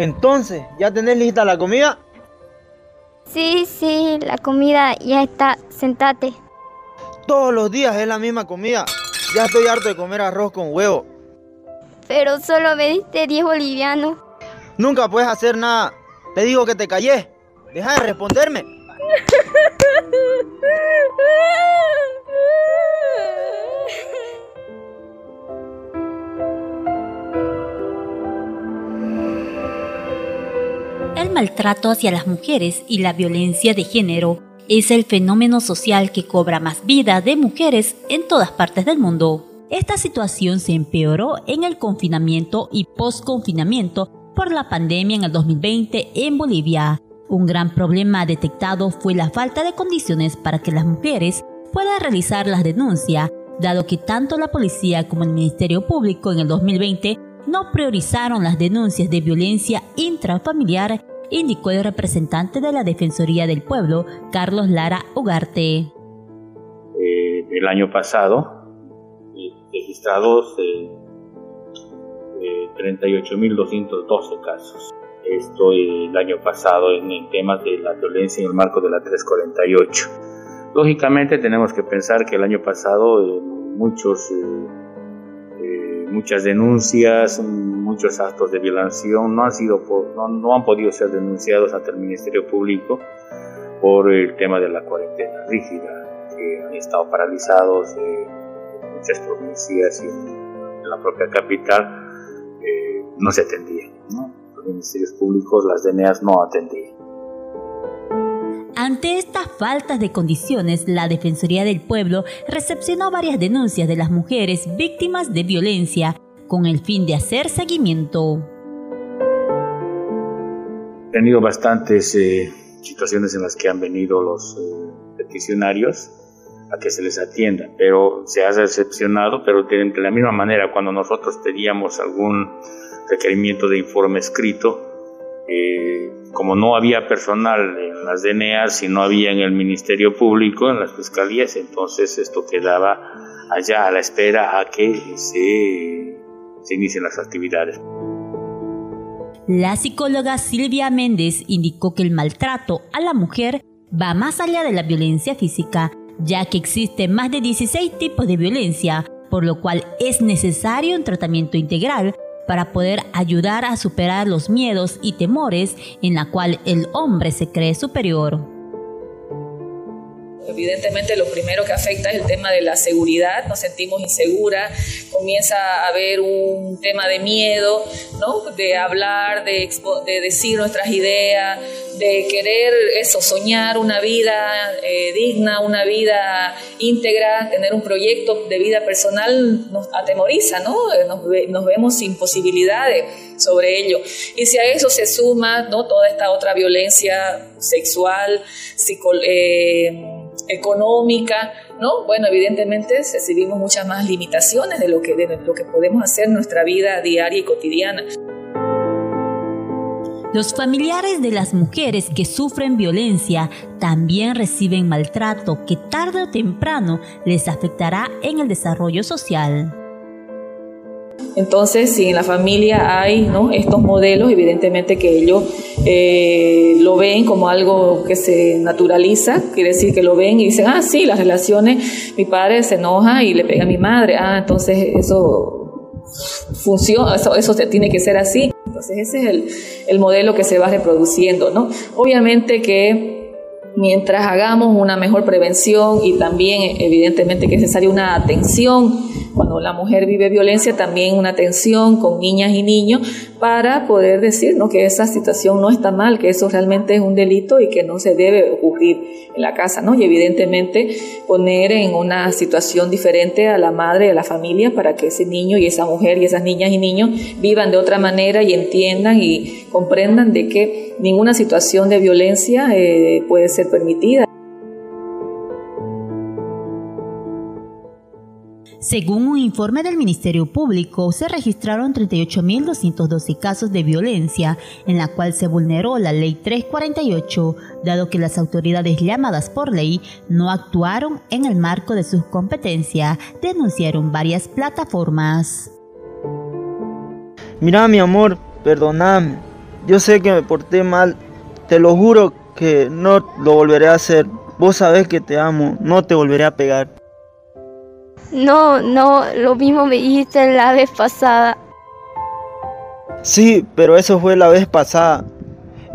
Entonces, ¿ya tenés lista la comida? Sí, sí, la comida ya está. Sentate. Todos los días es la misma comida. Ya estoy harto de comer arroz con huevo. Pero solo me diste 10 bolivianos. Nunca puedes hacer nada. Te digo que te callé. Deja de responderme. maltrato hacia las mujeres y la violencia de género es el fenómeno social que cobra más vida de mujeres en todas partes del mundo. Esta situación se empeoró en el confinamiento y post-confinamiento por la pandemia en el 2020 en Bolivia. Un gran problema detectado fue la falta de condiciones para que las mujeres puedan realizar las denuncias, dado que tanto la policía como el Ministerio Público en el 2020 no priorizaron las denuncias de violencia intrafamiliar, indicó el representante de la Defensoría del Pueblo, Carlos Lara Ugarte. Eh, el año pasado, eh, registrados eh, 38.212 casos. Esto el año pasado en, temas de la violencia en el marco de la 348. Lógicamente tenemos que pensar que el año pasado eh, muchos muchas denuncias, muchos actos de violación no han, sido no, han podido ser denunciados ante el Ministerio Público por el tema de la cuarentena rígida, que han estado paralizados en muchas provincias y en, la propia capital eh, no se atendían. Los ministerios públicos, las DNAs no atendían. Ante estas faltas de condiciones, la Defensoría del Pueblo recepcionó varias denuncias de las mujeres víctimas de violencia con el fin de hacer seguimiento. He tenido bastantes eh, situaciones en las que han venido los eh, peticionarios a que se les atienda, pero se ha recepcionado, pero de la misma manera cuando nosotros pedíamos algún requerimiento de informe escrito, eh, como no había personal en las DNAs y no había en el Ministerio Público, en las fiscalías, entonces esto quedaba allá a la espera a que se, se inicien las actividades. La psicóloga Silvia Méndez indicó que el maltrato a la mujer va más allá de la violencia física, ya que existe más de 16 tipos de violencia, por lo cual es necesario un tratamiento integral para poder ayudar a superar los miedos y temores en la cual el hombre se cree superior. Evidentemente lo primero que afecta es el tema de la seguridad, nos sentimos inseguras, comienza a haber un tema de miedo, ¿no? de hablar, de, de decir nuestras ideas, de querer eso, soñar una vida eh, digna, una vida íntegra, tener un proyecto de vida personal nos atemoriza, ¿no? Eh, nos, vemos sin posibilidades sobre ello. Y si a eso se suma ¿no? toda esta otra violencia sexual, eh, económica, ¿no? Bueno, evidentemente recibimos muchas más limitaciones de lo que, de lo que podemos hacer en nuestra vida diaria y cotidiana. Los familiares de las mujeres que sufren violencia también reciben maltrato que tarde o temprano les afectará en el desarrollo social. Entonces, si en la familia hay estos modelos, evidentemente que ellos eh, lo ven como algo que se naturaliza, quiere decir que lo ven y dicen, ah, sí, las relaciones, mi padre se enoja y le pega a mi madre, ah, entonces eso funciona, eso, eso tiene que ser así. Entonces ese es el, el modelo que se va reproduciendo, ¿no? Obviamente que mientras hagamos una mejor prevención y también evidentemente que es necesaria una atención. Cuando la mujer vive violencia, también una atención con niñas y niños para poder decir que esa situación no está mal, que eso realmente es un delito y que no se debe ocurrir en la casa, ¿no? Y evidentemente poner en una situación diferente a la madre, a la familia, para que ese niño y esa mujer y esas niñas y niños vivan de otra manera y entiendan y comprendan de que ninguna situación de violencia eh, puede ser permitida. Según un informe del Ministerio Público, se registraron 38.212 casos de violencia en la cual se vulneró la Ley 348, dado que las autoridades llamadas por ley no actuaron en el marco de sus competencias, denunciaron varias plataformas. Mira, mi amor, perdóname. Yo sé que me porté mal, te lo juro que no lo volveré a hacer. Vos sabés que te amo, no te volveré a pegar. No, no, lo mismo me dijiste la vez pasada. Sí, pero eso fue la vez pasada.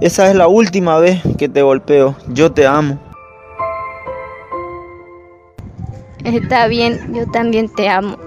Esa es la última vez que te golpeo. Yo te amo. Está bien, yo también te amo.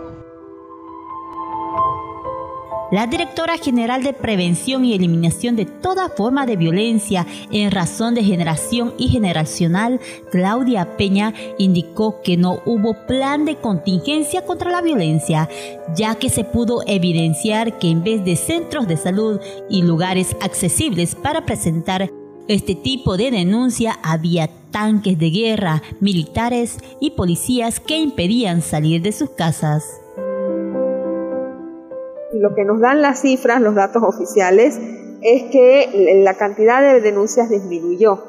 La directora general de Prevención y Eliminación de toda forma de violencia en razón de generación y generacional, Claudia Peña, indicó que no hubo plan de contingencia contra la violencia, ya que se pudo evidenciar que en vez de centros de salud y lugares accesibles para presentar este tipo de denuncia había tanques de guerra, militares y policías que impedían salir de sus casas lo que nos dan las cifras, los datos oficiales, es que la cantidad de denuncias disminuyó.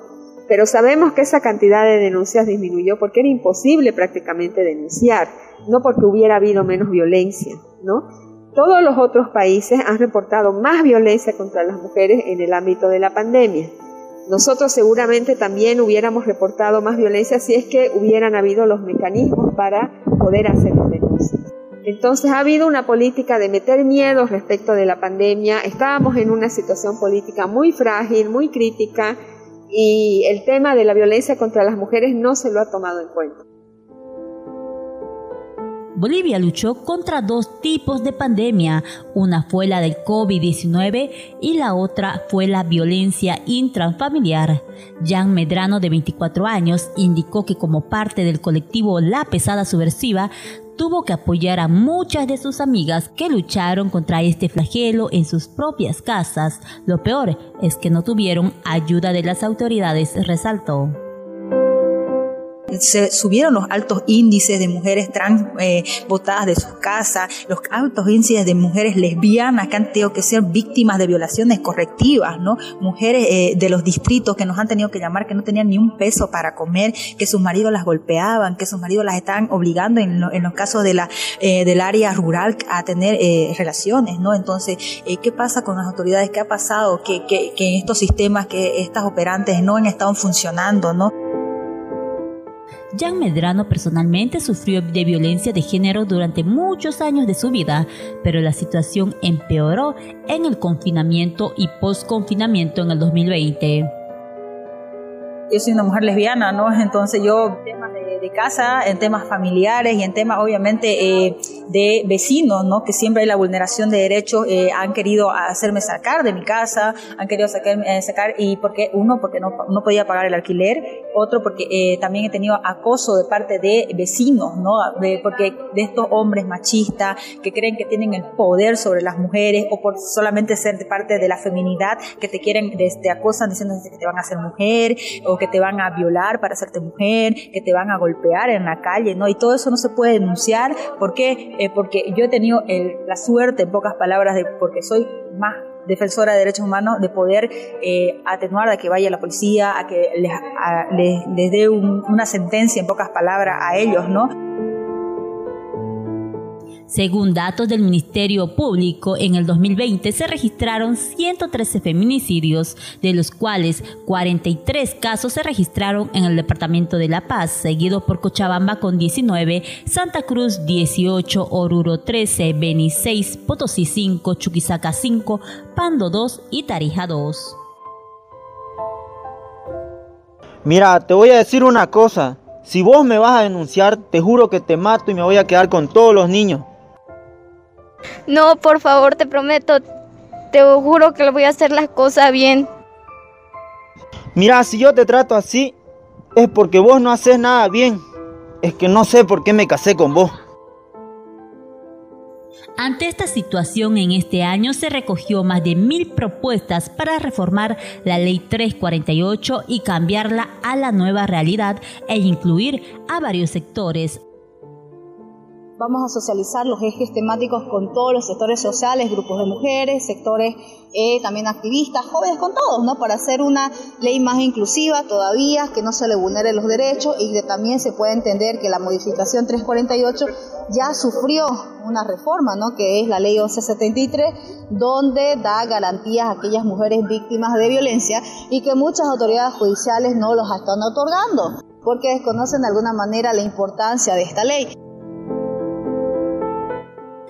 Pero sabemos que esa cantidad de denuncias disminuyó porque era imposible prácticamente denunciar, no porque hubiera habido menos violencia, ¿no? Todos los otros países han reportado más violencia contra las mujeres en el ámbito de la pandemia. Nosotros seguramente también hubiéramos reportado más violencia si es que hubieran habido los mecanismos para poder hacer. Entonces ha habido una política de meter miedo respecto de la pandemia. Estábamos en una situación política muy frágil, muy crítica y el tema de la violencia contra las mujeres no se lo ha tomado en cuenta. Bolivia luchó contra dos tipos de pandemia. Una fue la del COVID-19 y la otra fue la violencia intrafamiliar. Jan Medrano, de 24 años, indicó que como parte del colectivo La Pesada Subversiva, tuvo que apoyar a muchas de sus amigas que lucharon contra este flagelo en sus propias casas. Lo peor es que no tuvieron ayuda de las autoridades, resaltó se subieron los altos índices de mujeres trans eh, botadas de sus casas, los altos índices de mujeres lesbianas que han tenido que ser víctimas de violaciones correctivas, ¿no? Mujeres eh, de los distritos que nos han tenido que llamar que no tenían ni un peso para comer, que sus maridos las golpeaban, que sus maridos las estaban obligando en, los casos de la, eh, del área rural a tener relaciones, ¿no? Entonces, ¿qué pasa con las autoridades? ¿Qué ha pasado? Que, que, que en estos sistemas, que estas operantes no han estado funcionando, ¿no? Jan Medrano personalmente sufrió de violencia de género durante muchos años de su vida, pero la situación empeoró en el confinamiento y post-confinamiento en el 2020. Yo soy una mujer lesbiana, ¿no? Entonces yo de, casa, en temas familiares y en temas obviamente eh, de vecinos, ¿no? Que siempre hay la vulneración de derechos, eh, han querido hacerme sacar de mi casa, han querido sacarme, eh, sacar y porque uno porque no, no podía pagar el alquiler, otro porque también he tenido acoso de parte de vecinos, ¿no? porque de estos hombres machistas que creen que tienen el poder sobre las mujeres o por solamente ser parte de la feminidad que te quieren, te este, acosan diciendo que te van a hacer mujer o que te van a violar para hacerte mujer, que te van a golpear en la calle, ¿no? Y todo eso no se puede denunciar. ¿Por qué? Porque yo he tenido la suerte, en pocas palabras, de porque soy más defensora de derechos humanos, de poder eh, atenuar a que vaya la policía, a que les, les, dé una sentencia, en pocas palabras, a ellos, ¿no? Según datos del Ministerio Público, en el 2020 se registraron 113 feminicidios, de los cuales 43 casos se registraron en el Departamento de La Paz, seguido por Cochabamba con 19, Santa Cruz 18, Oruro 13, Beni 6, Potosí 5, Chuquisaca 5, Pando 2 y Tarija 2. Mira, te voy a decir una cosa. Si vos me vas a denunciar, te juro que te mato y me voy a quedar con todos los niños. No, por favor, te prometo, te juro que le voy a hacer las cosas bien. Mira, si yo te trato así, es porque vos no haces nada bien. Es que no sé por qué me casé con vos. Ante esta situación, en este año se recogió más de mil propuestas para reformar la Ley 348 y cambiarla a la nueva realidad e incluir a varios sectores, Vamos a socializar los ejes temáticos con todos los sectores sociales, grupos de mujeres, sectores eh, también activistas, jóvenes, con todos, ¿no? Para hacer una ley más inclusiva todavía, que no se le vulneren los derechos y que también se pueda entender que la modificación 348 ya sufrió una reforma, ¿no? que es la ley 1173, donde da garantías a aquellas mujeres víctimas de violencia y que muchas autoridades judiciales no los están otorgando, porque desconocen de alguna manera la importancia de esta ley.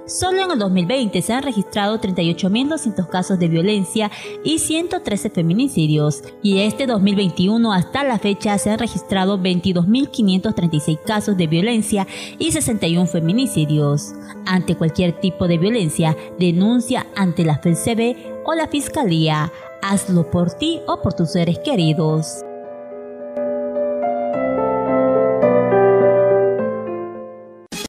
Solo en el 2020 se han registrado 38.200 casos de violencia y 113 feminicidios, y este 2021 hasta la fecha se han registrado 22.536 casos de violencia y 61 feminicidios. Ante cualquier tipo de violencia, denuncia ante la FECB o la Fiscalía. Hazlo por ti o por tus seres queridos.